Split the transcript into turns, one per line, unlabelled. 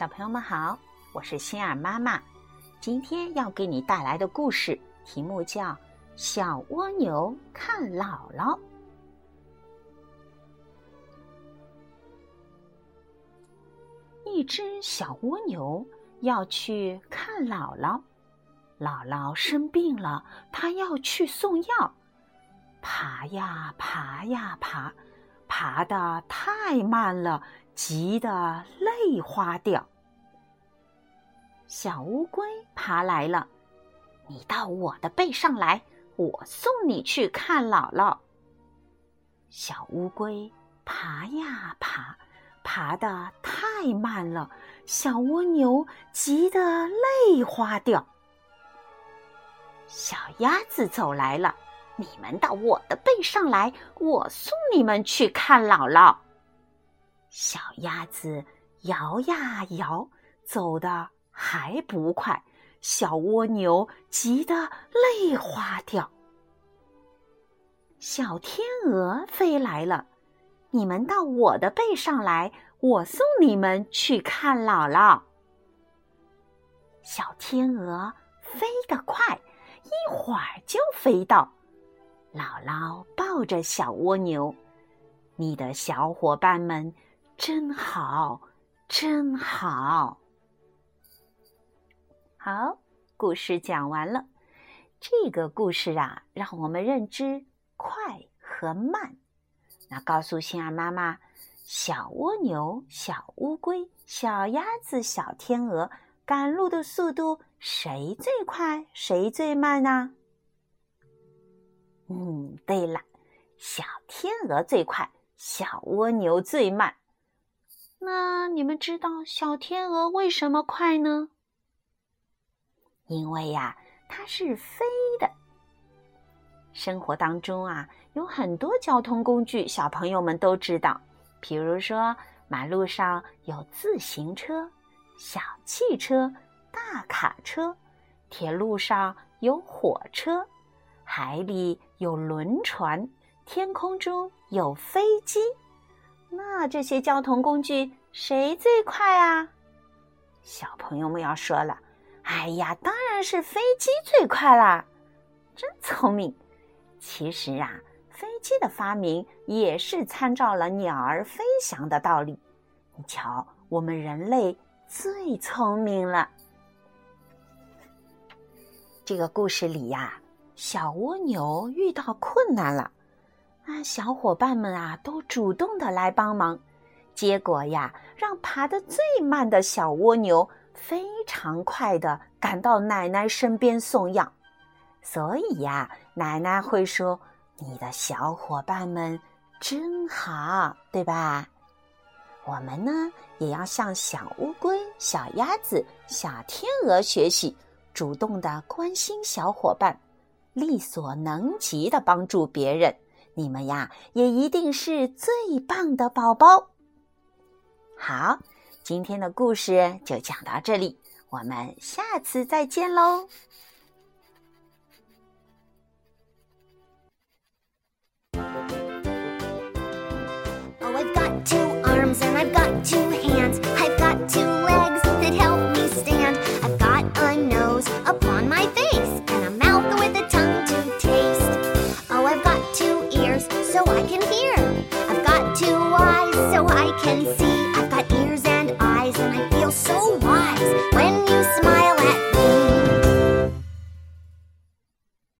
小朋友们好，我是心儿妈妈。今天要给你带来的故事题目叫《小蜗牛看姥姥》。一只小蜗牛要去看姥姥，姥姥生病了，它要去送药。爬呀爬呀爬，爬得太慢了，急得泪花掉。小乌龟爬来了，你到我的背上来，我送你去看姥姥。小乌龟爬呀爬，爬得太慢了，小蜗牛急得泪花掉。小鸭子走来了。你们到我的背上来，我送你们去看姥姥。小鸭子摇呀摇，走的还不快，小蜗牛急得泪花掉。小天鹅飞来了，你们到我的背上来，我送你们去看姥姥。小天鹅飞得快，一会儿就飞到。姥姥抱着小蜗牛，你的小伙伴们真好，真好。好，故事讲完了。这个故事啊，让我们认知快和慢。那告诉心儿妈妈，小蜗牛、小乌龟、小鸭子、小天鹅赶路的速度，谁最快，谁最慢呢？嗯，对了，小天鹅最快，小蜗牛最慢。那你们知道小天鹅为什么快呢？因为呀，它是飞的。生活当中啊，有很多交通工具，小朋友们都知道。比如说，马路上有自行车、小汽车、大卡车；铁路上有火车。海里有轮船，天空中有飞机，那这些交通工具谁最快啊？小朋友们要说了，哎呀，当然是飞机最快啦！真聪明。其实啊，飞机的发明也是参照了鸟儿飞翔的道理。你瞧，我们人类最聪明了。这个故事里呀。小蜗牛遇到困难了，啊，小伙伴们啊都主动的来帮忙，结果呀，让爬得最慢的小蜗牛非常快的赶到奶奶身边送药。所以呀，奶奶会说：“你的小伙伴们真好，对吧？”我们呢，也要向小乌龟、小鸭子、小天鹅学习，主动的关心小伙伴。力所能及的帮助别人，你们呀也一定是最棒的宝宝。好，今天的故事就讲到这里，我们下次再见喽。
so I can hear. I've got two eyes so I can see.